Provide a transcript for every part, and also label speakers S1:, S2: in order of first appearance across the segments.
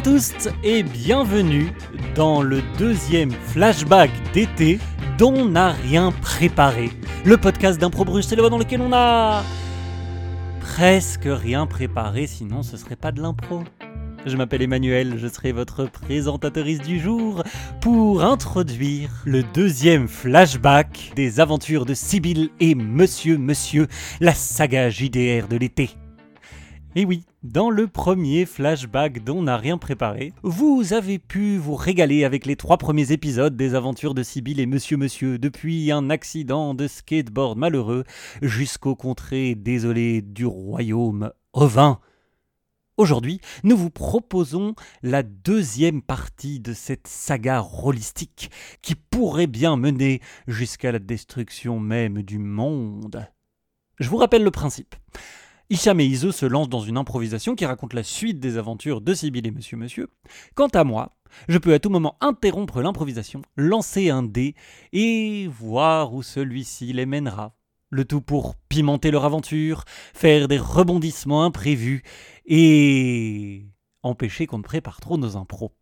S1: à tous et bienvenue dans le deuxième flashback d'été dont n'a rien préparé. Le podcast d'Impro le dans lequel on a presque rien préparé, sinon ce serait pas de l'impro. Je m'appelle Emmanuel, je serai votre présentatrice du jour pour introduire le deuxième flashback des aventures de Sibylle et Monsieur Monsieur, la saga JDR de l'été. Et oui, dans le premier flashback dont on n'a rien préparé, vous avez pu vous régaler avec les trois premiers épisodes des aventures de Sibylle et Monsieur Monsieur, depuis un accident de skateboard malheureux jusqu'aux contrées désolées du royaume ovin. Aujourd'hui, nous vous proposons la deuxième partie de cette saga rôlistique qui pourrait bien mener jusqu'à la destruction même du monde. Je vous rappelle le principe. Hicham et Iso se lancent dans une improvisation qui raconte la suite des aventures de Sibylle et Monsieur Monsieur. Quant à moi, je peux à tout moment interrompre l'improvisation, lancer un dé et voir où celui-ci les mènera. Le tout pour pimenter leur aventure, faire des rebondissements imprévus et empêcher qu'on ne prépare trop nos impros.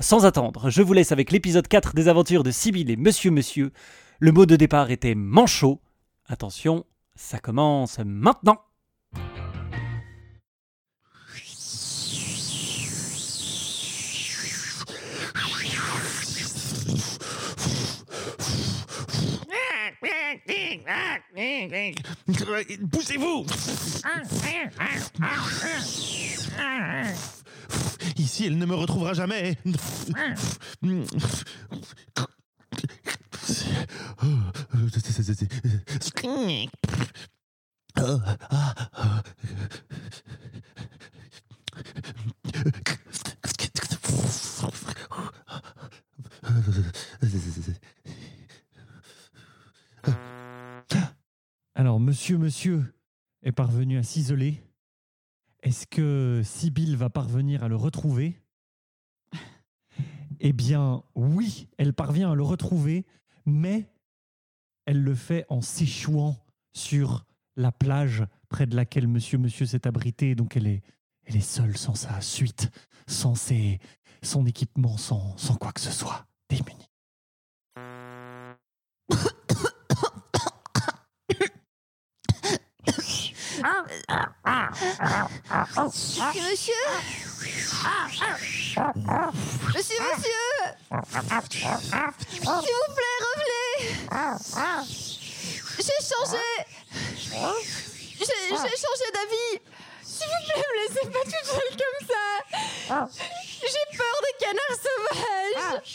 S1: Sans attendre, je vous laisse avec l'épisode 4 des aventures de Sibylle et Monsieur Monsieur. Le mot de départ était manchot. Attention, ça commence maintenant.
S2: Poussez-vous Ici, elle ne me retrouvera jamais.
S3: Alors, monsieur, monsieur est parvenu à s'isoler. Est-ce que Sibylle va parvenir à le retrouver? Eh bien, oui, elle parvient à le retrouver, mais elle le fait en s'échouant sur la plage près de laquelle monsieur, monsieur s'est abrité. Donc, elle est, elle est seule, sans sa suite, sans ses, son équipement, sans, sans quoi que ce soit, démunie.
S4: Monsieur Monsieur, monsieur S'il vous plaît, revenez. J'ai changé. J'ai changé d'avis S'il vous plaît, me laissez pas toute seule comme ça. J'ai peur des canards sauvages.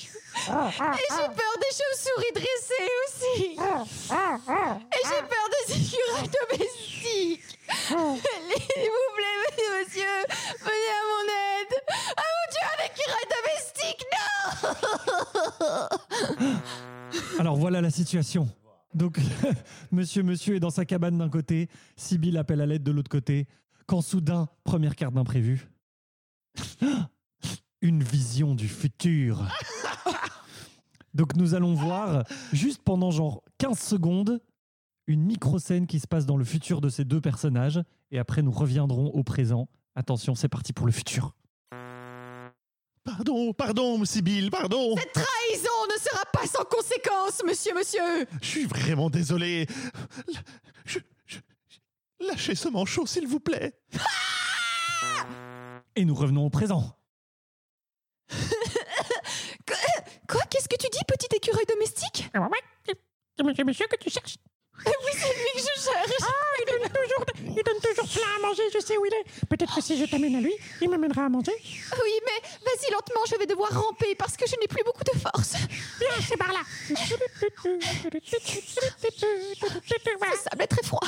S4: Et j'ai peur des chauves-souris dressées aussi. Et j'ai peur des écureuils domestiques. S'il vous plaît, monsieur, monsieur, venez à mon aide. Ah mon dieu, un écureuil domestique, non.
S3: Alors voilà la situation. Donc, monsieur, monsieur est dans sa cabane d'un côté, Sibylle appelle à l'aide de l'autre côté, quand soudain, première carte d'imprévu, une vision du futur. Donc nous allons voir, juste pendant genre 15 secondes, une micro-scène qui se passe dans le futur de ces deux personnages, et après nous reviendrons au présent. Attention, c'est parti pour le futur.
S2: Pardon, pardon, Sibylle, pardon.
S4: Cette trahison ne sera pas sans conséquence, monsieur, monsieur
S2: Je suis vraiment désolé. Je- Lâchez ce manchot, s'il vous plaît.
S3: Et nous revenons au présent.
S4: Quoi Qu'est-ce que tu dis, petit écureuil domestique?
S5: C'est monsieur, monsieur que tu cherches.
S4: Oui, c'est lui que je cherche
S5: Ah, il donne toujours, il donne toujours plein à manger, je sais où il est. Peut-être que si je t'amène à lui, il m'amènera à manger.
S4: Oui, mais vas-y lentement, je vais devoir ramper parce que je n'ai plus beaucoup de force.
S5: Viens, c'est par là. Voilà.
S4: Le sable est très froid.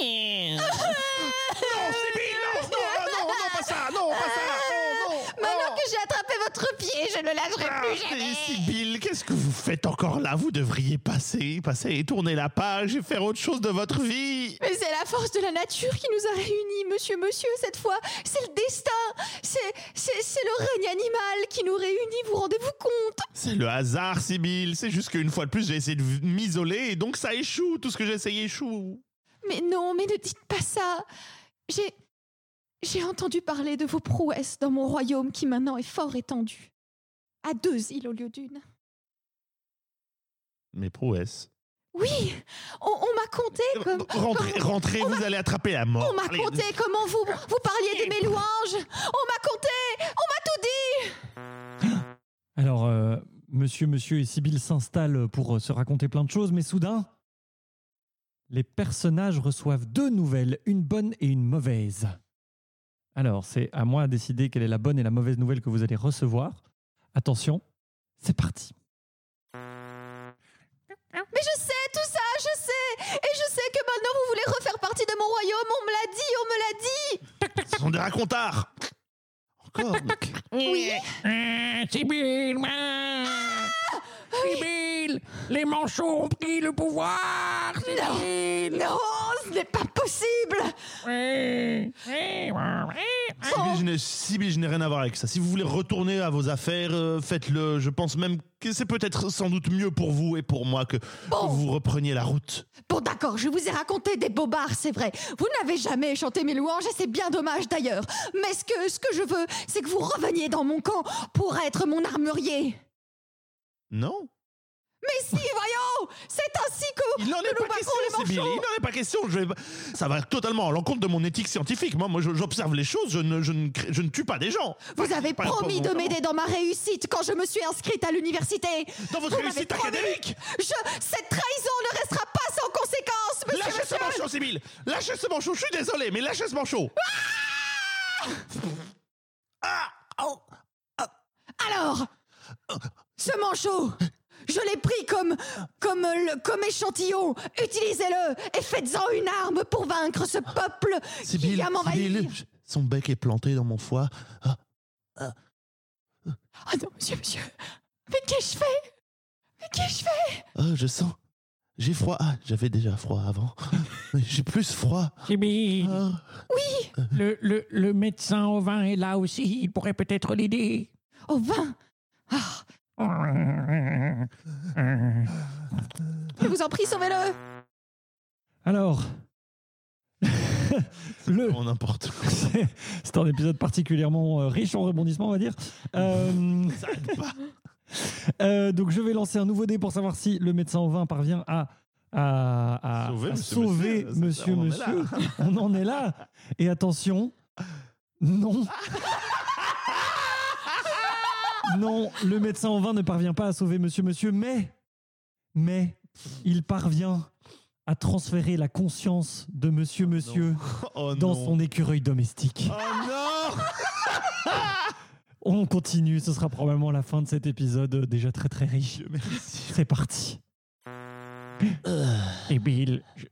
S2: Non, Sibylle, non, non, ah, non, non, pas ça, non, pas ça, non, non.
S4: Maintenant que j'ai attrapé votre pied, je ne le lâcherai
S2: Ah,
S4: plus
S2: mais
S4: jamais.
S2: Sibylle, qu'est-ce que vous faites encore là? Vous devriez passer, passer et tourner la page et faire autre chose de votre vie.
S4: Mais c'est la force de la nature qui nous a réunis, monsieur, monsieur, cette fois. C'est le destin. C'est, c'est, c'est le règne animal qui nous réunit, vous rendez-vous compte?
S2: C'est le hasard, Sibylle. C'est juste qu'une fois de plus, j'ai essayé de m'isoler et donc ça échoue. Tout ce que j'ai essayé échoue.
S4: Mais non, mais ne dites pas ça. J'ai. J'ai entendu parler de vos prouesses dans mon royaume qui maintenant est fort étendu. À deux îles au lieu d'une.
S2: Mes prouesses.
S4: Oui, on, on m'a conté comme.
S2: Rentrez, rentrez, vous allez attraper la mort.
S4: On m'a conté comment vous, vous parliez de mes louanges. On m'a conté, on m'a tout dit.
S3: Alors, euh, monsieur, monsieur et Sibylle s'installent pour euh, se raconter plein de choses, mais soudain, les personnages reçoivent deux nouvelles, une bonne et une mauvaise. Alors, c'est à moi de décider quelle est la bonne et la mauvaise nouvelle que vous allez recevoir. Attention, c'est parti.
S4: Mais je sais tout ça, je sais. Et je sais que maintenant vous voulez refaire partie de mon royaume. On me l'a dit, on me l'a dit.
S2: Ce sont des racontards. Encore.
S4: Oui.
S5: Ah, Sibyl, ah, Sibyl, les manchots ont pris le pouvoir. Sibyl.
S4: Non, ce n'est pas possible.
S5: Oui, oui, oui.
S2: Sibyl, je n'ai- Sibyl, je n'ai rien à voir avec ça. Si vous voulez retourner à vos affaires, euh, faites-le. Je pense même que c'est peut-être sans doute mieux pour vous et pour moi que, vous repreniez la route.
S4: Bon, d'accord, je vous ai raconté des bobards, c'est vrai. Vous n'avez jamais chanté mes louanges et c'est bien dommage d'ailleurs. Mais ce que, ce que je veux, c'est que vous reveniez dans mon camp pour être mon armurier.
S2: Non
S4: Mais si, voyons C'est ainsi que
S2: Il n'en est pas question, Sibyl. Il n'en est pas question. Je vais pas- Ça va totalement à l'encontre de mon éthique scientifique. Moi, moi j'observe les choses. Je ne, je, ne je ne tue pas des gens.
S4: Vous avez promis de m'aider dans ma réussite quand je me suis inscrite à l'université.
S2: Dans votre
S4: Vous
S2: réussite académique
S4: Je, cette trahison ne restera pas sans conséquence, monsieur.
S2: Lâchez ce manchot, Sibyl Lâchez ce manchot. Je suis désolé, mais lâchez ce manchot. Ah Oh
S4: Alors, ce manchot, je l'ai pris comme, comme, le- comme échantillon. Utilisez-le et faites-en une arme pour vaincre ce peuple qui
S2: Sibyl,
S4: vient m'envahir.
S2: Je- son bec est planté dans mon foie. Ah,
S4: Ah non, monsieur, monsieur. Mais qu'ai-je fait? Mais qu'ai-je fait?
S2: Ah, je sens. J'ai froid. Ah, j'avais déjà froid avant. J'ai plus froid.
S5: Sibyl,
S2: Ah.
S5: le, le, le médecin au vin est là aussi. Il pourrait peut-être l'aider.
S4: Au vin? Ah, je vous en prie, sauvez-le
S3: Alors, le,
S2: Oh, n'importe quoi.
S3: c'est un épisode particulièrement euh, riche en rebondissements, on va dire. Euh,
S2: Ça aide pas.
S3: euh, donc, je vais lancer un nouveau dé pour savoir si le médecin au vin parvient à, à, à-
S2: Sauver
S3: à
S2: monsieur,
S3: sauver
S2: monsieur.
S3: monsieur,
S2: On en est
S3: monsieur. On en est là. Et attention, non. Non, le médecin au vin ne parvient pas à sauver monsieur, monsieur, mais, mais il parvient à transférer la conscience de monsieur, monsieur
S2: Oh
S3: dans
S2: non.
S3: son écureuil domestique.
S2: Oh non
S3: On continue, ce sera probablement la fin de cet épisode euh, déjà très très riche.
S2: Dieu merci.
S3: C'est parti.
S5: Sibyl, je,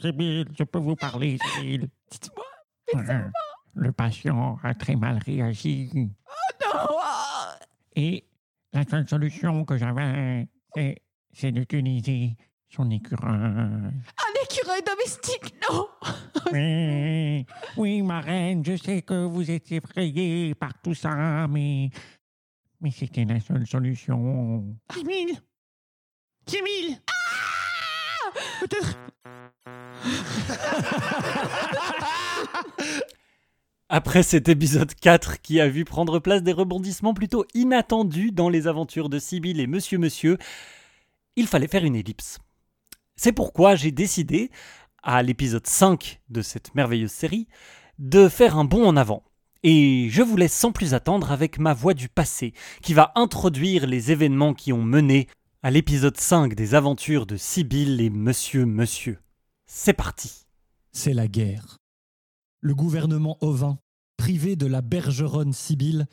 S5: Sibyl, je peux vous parler.
S4: Dites-moi.
S5: Le patient a très mal réagi.
S4: Non ah.
S5: Et la seule solution que j'avais, c'est, c'est d'utiliser son écureuil.
S4: Un écureuil domestique, non
S5: Oui, oui, ma reine, je sais que vous êtes effrayée par tout ça, mais, mais c'était la seule solution.
S2: Sibyl Sibyl Peut-être.
S1: Après cet épisode 4 qui a vu prendre place des rebondissements plutôt inattendus dans les aventures de Sibyl et Monsieur Monsieur, il fallait faire une ellipse. C'est pourquoi j'ai décidé, à l'épisode 5 de cette merveilleuse série, de faire un bond en avant. Et je vous laisse sans plus attendre avec ma voix du passé, qui va introduire les événements qui ont mené à l'épisode 5 des aventures de Sibyl et Monsieur Monsieur. C'est parti.
S3: C'est la guerre. Le gouvernement ovin, privé de la bergeronne Sibylle,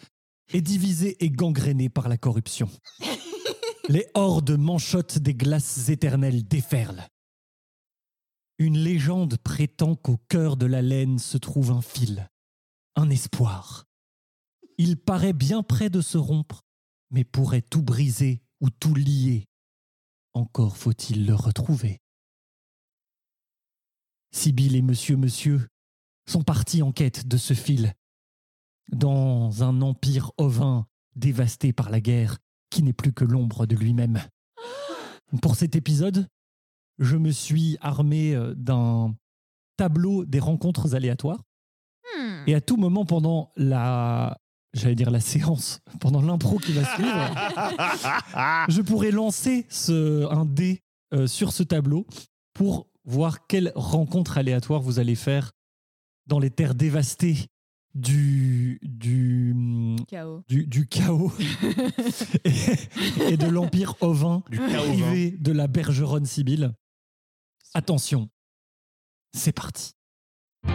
S3: est divisé et gangréné par la corruption. Les hordes manchottes des glaces éternelles déferlent. Une légende prétend qu'au cœur de la laine se trouve un fil, un espoir. Il paraît bien près de se rompre, mais pourrait tout briser ou tout lier. Encore faut-il le retrouver. Sibylle et Monsieur Monsieur sont partis en quête de ce fil, dans un empire ovin dévasté par la guerre qui n'est plus que l'ombre de lui-même. Pour cet épisode, je me suis armé euh, d'un tableau des rencontres aléatoires.
S4: Hmm.
S3: Et à tout moment pendant la, j'allais dire la séance, pendant l'impro qui va suivre, je pourrais lancer ce, un dé euh, sur ce tableau pour voir quelle rencontre aléatoire vous allez faire dans les terres dévastées du, du,
S4: Chaos.
S3: du, du chaos et, et de l'empire ovin
S2: Du
S3: privé de la bergeronne Sibylle. Attention, c'est parti.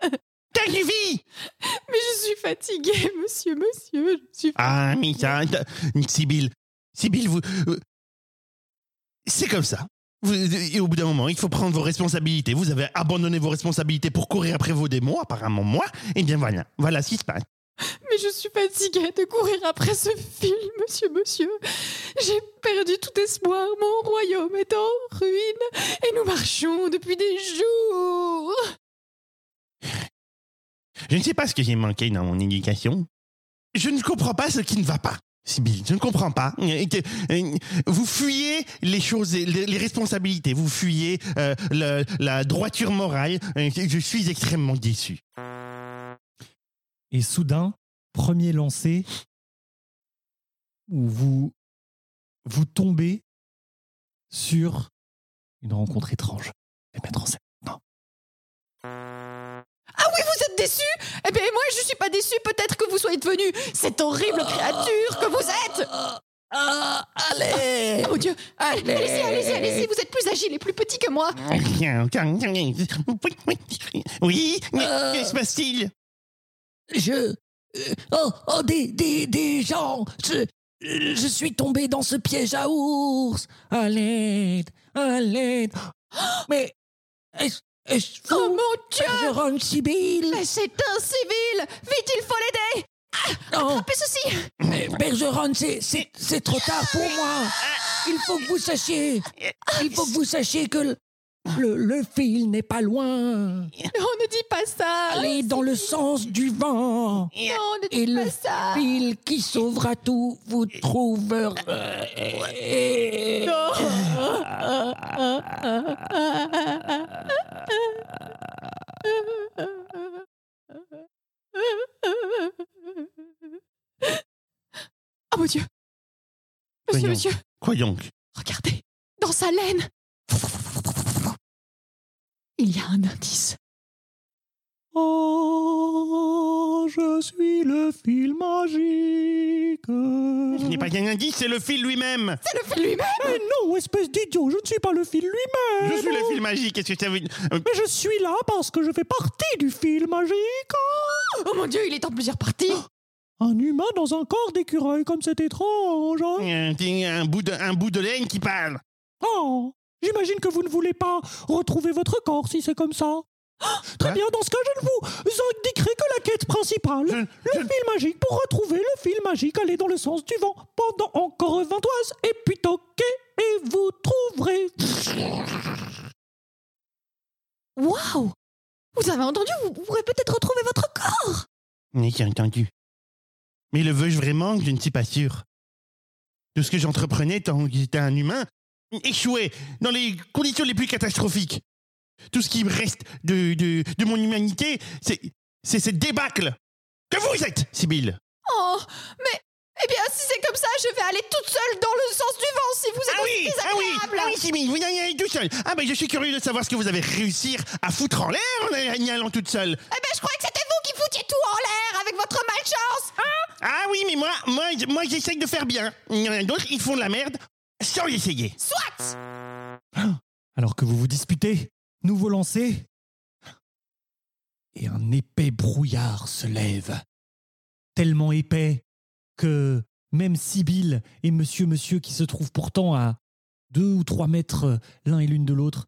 S2: T'as suivi
S4: Mais je suis fatiguée, monsieur, monsieur. Je suis
S2: Ah, mais Sibylle. Sibylle, vous. C'est comme ça. Vous- et au bout d'un moment, il faut prendre vos responsabilités. Vous avez abandonné vos responsabilités pour courir après vos démons, apparemment moi. Et bien voilà, voilà ce qui se passe.
S4: Mais je suis fatiguée de courir après ce film, monsieur, monsieur. J'ai perdu tout espoir. Mon royaume est en ruine. Et nous marchons depuis des jours.
S2: Je ne sais pas ce que j'ai manqué dans mon éducation. Je ne comprends pas ce qui ne va pas. Sibylle, je ne comprends pas. Euh, Vous fuyez les choses, les, les responsabilités, vous fuyez euh, le- la droiture morale. Je suis extrêmement déçu.
S3: Et soudain, premier lancé, où vous, vous tombez sur une rencontre étrange. Vais mettre en scène. Non.
S4: Ah oui, vous êtes déçu Eh bien, moi, je suis pas déçu. Peut-être que vous soyez devenu cette horrible créature que vous êtes.
S5: Ah, allez
S4: mon Dieu Allez, Allez-y, allez-y, allez-y. Vous êtes plus agile et plus petit que moi.
S2: Oui, que se passe-t-il?
S5: Je. euh, Oh, oh, des, des, des gens Je. Je suis tombé dans ce piège à ours À l'aide À l'aide Mais. Est-ce est-ce
S4: Oh mon Dieu!
S5: Bergeron Sibylle
S4: Mais c'est un civil! Vite, il faut l'aider!
S5: Non,
S4: Attrapez ceci!
S5: Mais Bergeron, c'est trop tard pour moi. Il faut que vous sachiez Il faut que vous sachiez que le, fil n'est pas loin.
S4: On ne dit pas ça.
S5: Allez dans le sens du vent.
S4: Non, on ne
S5: Et
S4: dit
S5: le
S4: pas ça.
S5: fil qui sauvera tout vous trouvera.
S4: Oh mon Dieu. Monsieur,
S2: Voyons.
S4: monsieur,
S2: Quoi donc
S4: regardez Dans sa laine Il y a un indice.
S3: Oh, je suis le fil magique.
S2: Ce n'est pas un indice, c'est le fil lui-même.
S4: C'est le fil lui-même
S3: Mais non, espèce d'idiot, je ne suis pas le fil lui-même.
S2: Je suis le fil magique. Qu'est-ce que ça veut dire Euh,
S3: Mais je suis là parce que je fais partie du fil magique.
S4: Oh mon Dieu, il est en plusieurs parties
S3: Un humain dans un corps d'écureuil, comme c'est étrange. hein.
S2: un bout de, un bout de laine qui parle.
S3: Oh, j'imagine que vous ne voulez pas retrouver votre corps si c'est comme ça. Très
S2: Quoi
S3: bien, dans ce cas, je ne vous indiquerai que la quête principale.
S2: Je-
S3: Le fil magique. Pour retrouver le fil magique, allez dans le sens du vent pendant encore 20 oises et puis toquez et vous trouverez.
S4: Waouh Vous avez entendu Vous pourrez peut-être retrouver votre corps
S2: Oui, j'ai entendu. Mais le veux-je vraiment Je ne suis pas sûr. Tout ce que j'entreprenais tant que j'étais un humain échouait dans les conditions les plus catastrophiques. Tout ce qui me reste de, de, de mon humanité, c'est, c'est cette débâcle que vous êtes, Sibylle.
S4: Oh, mais... Eh bien, si c'est comme ça, je vais aller toute seule dans le sens du vent si vous êtes
S2: Ah oui, ah oui, ah oui, Sibylle, vous y allez tout seul. Ah ben, je suis curieux de savoir ce que vous avez réussi à foutre en l'air en y allant toute seule.
S4: Eh ben, je croyais que c'était vous qui foutiez tout en l'air avec votre malchance hein
S2: Ah oui, mais moi, moi, moi j'essaye de faire bien. Il y en a d'autres, ils font de la merde sans l'essayer.
S4: Soit
S3: Alors que vous vous disputez, nouveau lancer. Et un épais brouillard se lève. Tellement épais que même Sibylle et Monsieur Monsieur, qui se trouvent pourtant à deux ou trois mètres l'un et l'une de l'autre,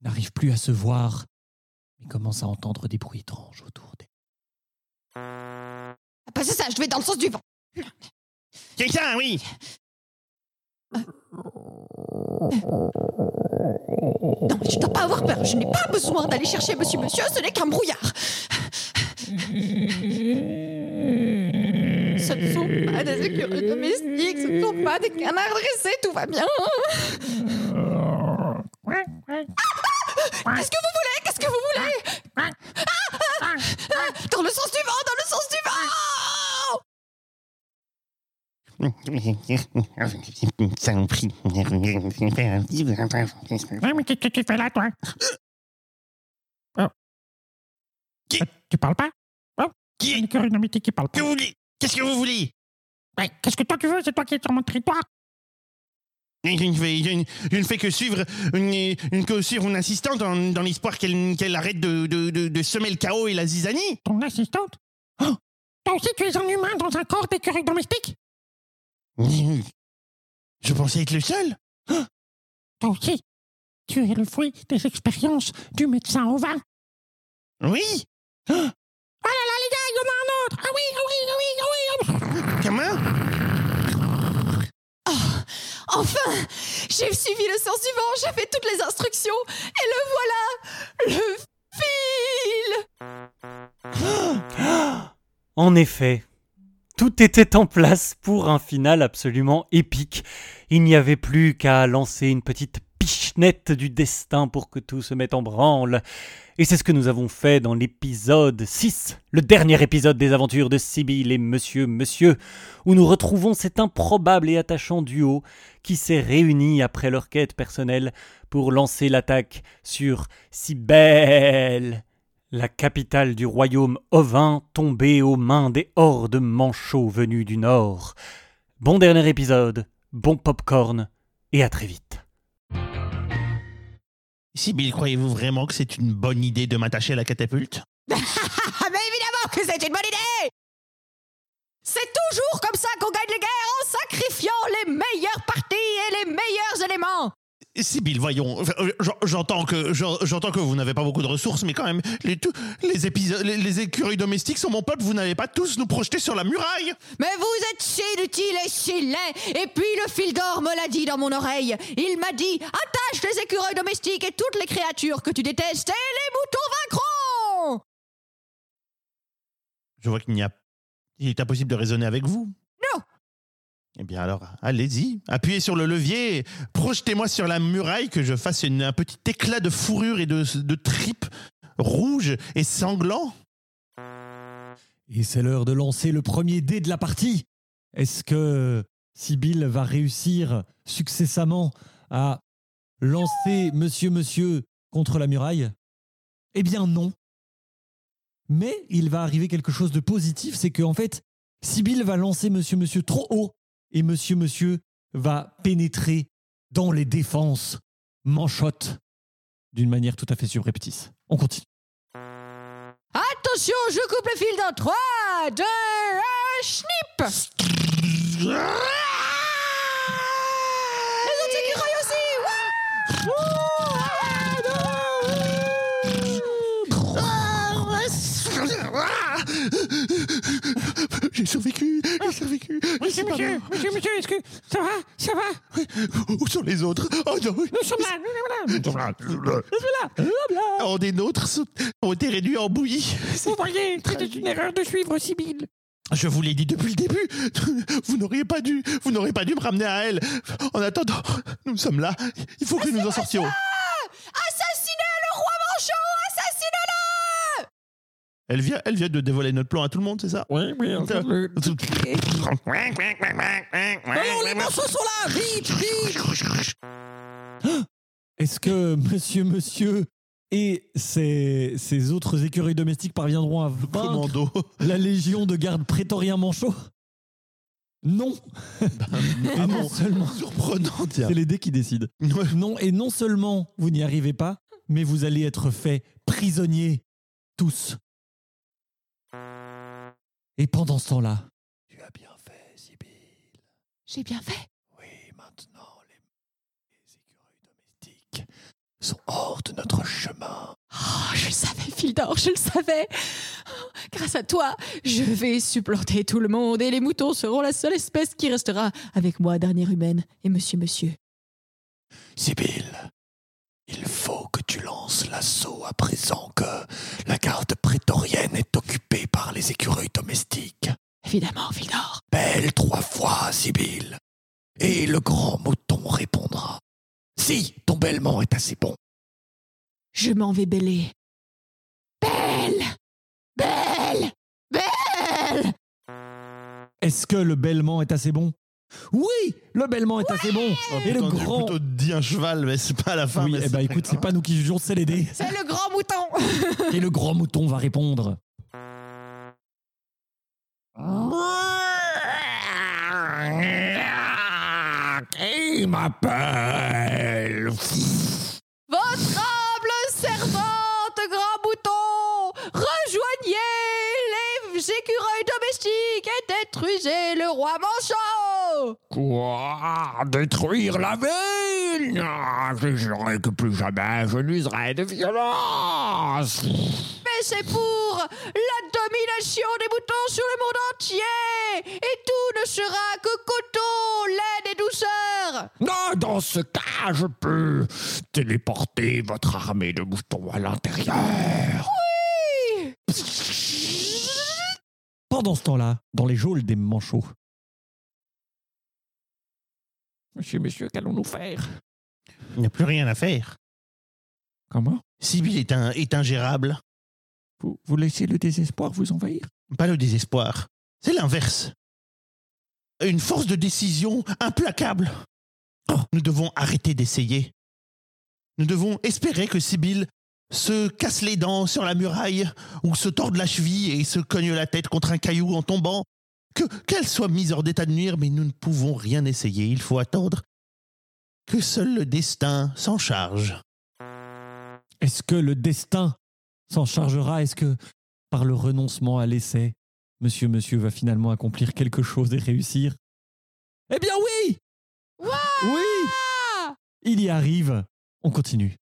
S3: n'arrivent plus à se voir, mais commencent à entendre des bruits étranges autour d'eux.
S4: Ah c'est ça, je vais dans le sens du vent.
S2: C'est ça, oui.
S4: Non, mais je dois pas avoir peur. Je n'ai pas besoin d'aller chercher Monsieur Monsieur, ce n'est qu'un brouillard. Ce ne sont pas des écureuils domestiques, ne sont pas des canards dressés, tout va bien. Qu'est-ce que vous voulez? Qu'est-ce que vous voulez? Ah, ah, ah, Dans le sens du vent, dans le sens du vent
S2: Ça en prie.
S5: Ouais, mais qu'est-ce que tu fais là, toi? Oh.
S2: Qui-
S5: Euh, Tu parles pas? Oh,
S2: Qui-
S5: une écureuil domestique qui parle
S2: Que
S5: pas.
S2: voulez? Qu'est-ce que vous voulez?
S5: Ouais, Qu'est-ce que toi tu veux? C'est toi qui es sur mon territoire.
S2: je ne, fais, je ne- je ne fais que suivre une, une- que suivre une assistante dans, dans l'espoir qu'elle arrête de, de, de, de semer le chaos et la zizanie.
S5: Ton assistante? Oh Toi aussi tu es un humain dans un corps d'écureuil domestique?
S2: Je pensais être le seul.
S5: Toi aussi Tu es le fruit des expériences du médecin au vin.
S2: Oui.
S5: Oh là là, les gars, il y en a un autre Ah oui, ah oui, ah oui, ah oui, ah oui.
S2: Comment?
S4: Enfin J'ai suivi le sens du vent, j'ai fait toutes les instructions, et le voilà Le fil
S1: En effet, tout était en place pour un final absolument épique. Il n'y avait plus qu'à lancer une petite pichenette du destin pour que tout se mette en branle. Et c'est ce que nous avons fait dans l'épisode 6, le dernier épisode des aventures de Sibylle et Monsieur Monsieur, où nous retrouvons cet improbable et attachant duo qui s'est réuni après leur quête personnelle pour lancer l'attaque sur Cybèle la capitale du royaume ovin tombée aux mains des hordes manchots venus du nord. Bon dernier épisode, bon popcorn, et à très vite.
S2: Sibyl, croyez-vous vraiment que c'est une bonne idée de m'attacher à la catapulte?
S4: Mais évidemment que c'est une bonne idée C'est toujours comme ça qu'on gagne les guerres hein, en 5
S2: Sibyl, voyons, euh, j'en- j'entends que j'en- j'entends que vous n'avez pas beaucoup de ressources, mais quand même, les, tous- les, épisodes, les, les écureuils domestiques sont mon peuple, vous n'allez pas tous nous projeter sur la muraille
S4: Mais vous êtes si inutile et si laid Et puis le fil d'or me l'a dit dans mon oreille Il m'a dit Attache les écureuils domestiques et toutes les créatures que tu détestes et les moutons vaincront
S2: Je vois qu'il n'y a... Il est impossible de raisonner avec vous.
S4: Non.
S2: Eh bien alors, allez-y, appuyez sur le levier, projetez-moi sur la muraille, que je fasse un petit éclat de fourrure et de, tripes rouges et sanglants.
S3: Et c'est l'heure de lancer le premier dé de la partie. Est-ce que Sibyl va réussir successamment à lancer Monsieur Monsieur contre la muraille? Eh bien non. Mais il va arriver quelque chose de positif, c'est qu'en fait, Sibyl va lancer Monsieur Monsieur trop haut et Monsieur Monsieur va pénétrer dans les défenses manchottes d'une manière tout à fait subreptice. On continue.
S4: Attention, je coupe le fil dans 3, 2, 1, snip
S2: J'ai survécu, j'ai survécu.
S5: Monsieur, monsieur, monsieur, monsieur, est-ce que ça va? Ça va?
S2: Où sont les autres? Oh non
S5: Nous sommes là, nous sommes là, nous sommes là. Nous sommes là.
S2: Oh, des nôtres ont été réduits en bouillie.
S5: Vous voyez, c'était une erreur de suivre Sibyl.
S2: Je vous l'ai dit depuis le début. Vous n'auriez pas dû, vous n'auriez pas dû me ramener à elle. En attendant, nous sommes là. Il faut que nous en sortions. Elle vient, elle vient de dévoiler notre plan à tout le monde, c'est ça?
S5: Oui, oui, fait, le-
S3: Non, les morceaux sont là Vite, vite Est-ce que Monsieur Monsieur et ses, ses autres écureuils domestiques parviendront à vaincre
S2: Commando.
S3: la légion de gardes prétoriens manchots Non Et
S2: Ah
S3: non
S2: bon,
S3: seulement,
S2: surprenant, tiens.
S3: c'est les dés qui décident.
S2: Ouais.
S3: Non, et non seulement vous n'y arrivez pas, mais vous allez être faits prisonniers, tous. Et pendant ce temps-là, tu as bien fait, Sibyl.
S4: J'ai bien fait
S3: Oui, maintenant, les, les écureuils domestiques sont hors de notre chemin.
S4: Oh, je le savais, fil d'or, je le savais. Oh, Grâce à toi, je vais supplanter tout le monde et les moutons seront la seule espèce qui restera avec moi, dernière humaine, et monsieur, monsieur.
S3: Sibyl, tu lances l'assaut à présent que la garde prétorienne est occupée par les écureuils domestiques.
S4: Évidemment, fil d'or.
S3: Belle trois fois, Sibyl.
S5: Et le grand mouton répondra. Si ton bêlement est assez bon.
S4: Je m'en vais bêler. Belle Belle Belle
S3: Est-ce que le bêlement est assez bon? Oui, le bêlement est assez bon. Et le
S2: Putain, j'ai
S3: grand.
S2: plutôt dit un cheval, mais c'est pas la fin.
S3: Oui,
S2: mais
S3: eh
S2: c'est
S3: ben
S2: pas
S3: écoute, c'est pas nous qui jugeons, c'est les dés.
S4: C'est le grand mouton
S3: Et le grand mouton va répondre.
S5: Qui m'appelle
S4: Votre humble servante, grand mouton Rejoignez les écureuils domestiques et détruisez le roi
S5: Détruire la ville Ah, Je jurerai que plus jamais je n'userai de violence
S4: Mais c'est pour la domination des moutons sur le monde entier Et tout ne sera que coton, laine et douceur
S5: Non, dans ce cas, je peux téléporter votre armée de moutons à l'intérieur.
S3: Pendant ce temps-là, dans les geôles des manchots.
S5: Monsieur, monsieur, qu'allons-nous faire?
S2: Il n'y a plus rien à faire.
S5: Comment?
S2: Sibyl est, un, est ingérable.
S5: vous, vous laissez le désespoir vous envahir?
S2: Pas le désespoir. C'est l'inverse. Une force de décision implacable. Oh, nous devons arrêter d'essayer. Nous devons espérer que Sibyl se casse les dents sur la muraille ou se torde la cheville et se cogne la tête contre un caillou en tombant. Que qu'elle soit mise hors d'état de nuire, mais nous ne pouvons rien essayer. Il faut attendre que seul le destin s'en charge.
S3: Est-ce que le destin s'en chargera? Est-ce que, par le renoncement à l'essai, monsieur, monsieur va finalement accomplir quelque chose et réussir? Eh bien oui Oui
S4: Ah
S3: Il y arrive. On continue.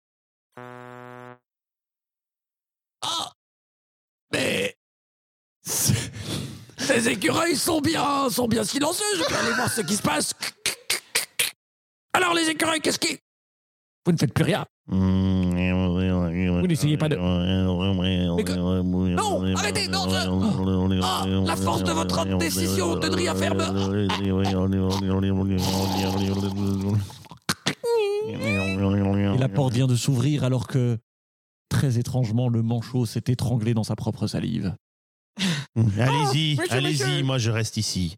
S5: Ces écureuils sont bien, sont bien silencieux. Je vais aller voir ce qui se passe. Alors les écureuils, qu'est-ce qui Vous ne faites plus rien.
S2: Vous
S5: n'essayez pas de- Non, arrêtez, non, je- Ah, la force de votre décision de ne rien faire
S3: Et la porte vient de s'ouvrir alors que, très étrangement, le manchot s'est étranglé dans sa propre salive.
S2: Allez-y,
S5: Oh, monsieur,
S2: allez-y,
S5: monsieur.
S2: moi je reste ici.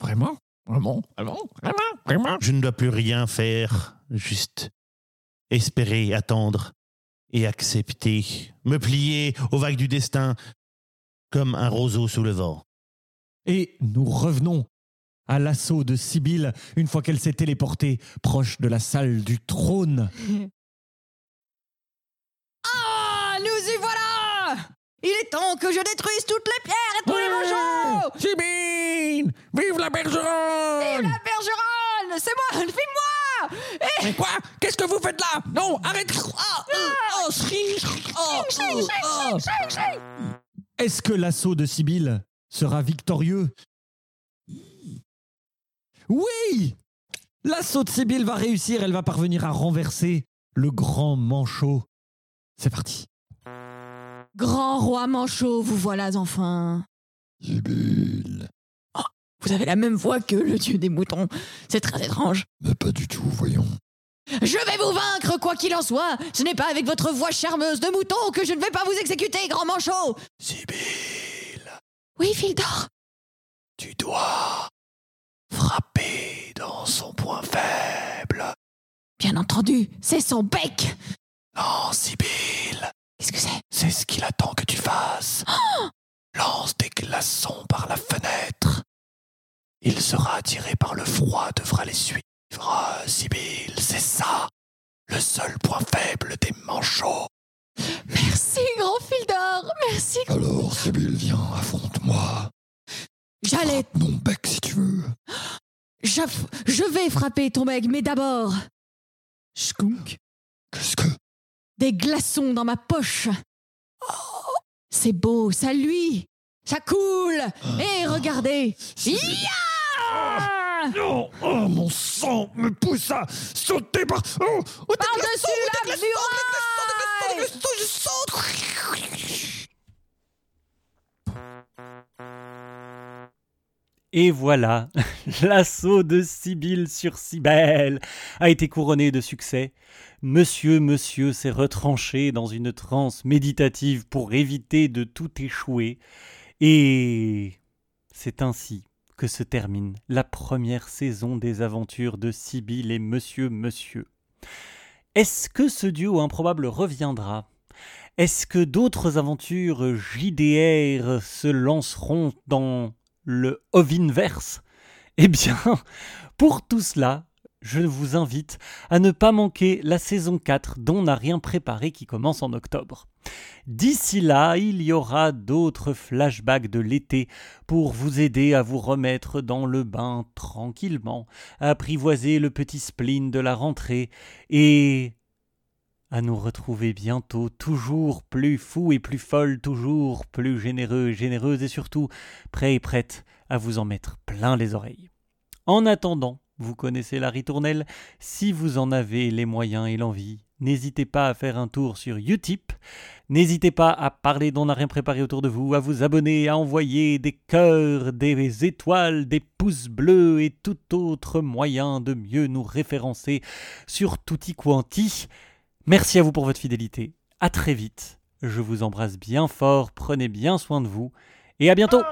S5: Vraiment? Vraiment? Vraiment? Vraiment? Vraiment?
S2: Je ne dois plus rien faire, juste espérer, attendre et accepter, me plier aux vagues du destin comme un roseau sous le vent.
S3: Et nous revenons à l'assaut de Sibylle une fois qu'elle s'est téléportée proche de la salle du trône.
S4: Ah, voilà Il est temps que je détruise toutes les pierres et tous les manchots.
S5: Sibine Vive la bergeronne
S4: la bergeronne C'est moi Filme-moi
S5: Mais quoi? Qu'est-ce que vous faites là? Non, arrête. Ah, euh, oh, oh.
S3: Est-ce que l'assaut de Sibylle sera victorieux? Oui! L'assaut de Sibylle va réussir, elle va parvenir à renverser le grand manchot. C'est parti.
S4: Grand roi manchot, vous voilà enfin
S5: Sibylle
S4: Vous avez la même voix que le dieu des moutons. C'est très étrange.
S5: Mais pas du tout, voyons.
S4: Je vais vous vaincre, quoi qu'il en soit. Ce n'est pas avec votre voix charmeuse de mouton que je ne vais pas vous exécuter, grand manchot.
S5: Sibylle,
S4: Oui, Fildor.
S5: tu dois frapper dans son point faible.
S4: Bien entendu, c'est son bec.
S5: Non, Sibylle,
S4: Qu'est-ce que c'est?
S5: C'est ce qu'il attend que tu fasses. Lance des glaçons par la fenêtre. Il sera attiré par le froid, devra les suivre. Sibylle, c'est ça. Le seul point faible des manchots.
S4: Merci, grand Fildor. Merci.
S5: Alors, Sibylle, viens, affronte-moi.
S4: J'allais.
S5: Mon bec, si tu veux.
S4: j'aff- Je vais frapper ton bec, mais d'abord. Skunk?
S5: Qu'est-ce que.
S4: Des glaçons dans ma poche. Oh, c'est beau, ça lui. Ça coule. Et regardez.
S5: Non Oh, mon sang me pousse à sauter par... Oh, oh, des
S4: Par-dessus la muraille.
S5: je saute
S1: Et voilà, l'assaut de Sibylle sur Cybèle a été couronné de succès. Monsieur, monsieur s'est retranché dans une transe méditative pour éviter de tout échouer. Et c'est ainsi que se termine la première saison des aventures de Sibylle et Monsieur, monsieur. Est-ce que ce duo improbable reviendra? Est-ce que d'autres aventures JDR se lanceront dans le Ovinverse Eh bien, pour tout cela, je vous invite à ne pas manquer la saison 4 dont on n'a rien préparé qui commence en octobre. D'ici là, il y aura d'autres flashbacks de l'été pour vous aider à vous remettre dans le bain tranquillement, apprivoiser le petit spleen de la rentrée et à nous retrouver bientôt, toujours plus fous et plus folles, toujours plus généreux et et surtout prêts et prêtes à vous en mettre plein les oreilles. En attendant, vous connaissez la ritournelle, si vous en avez les moyens et l'envie, n'hésitez pas à faire un tour sur Utip, n'hésitez pas à parler d'on n'a rien préparé autour de vous, à vous abonner, à envoyer des cœurs, des étoiles, des pouces bleus et tout autre moyen de mieux nous référencer sur Tutti Quanti. Merci à vous pour votre fidélité. À très vite. Je vous embrasse bien fort, prenez bien soin de vous et à bientôt.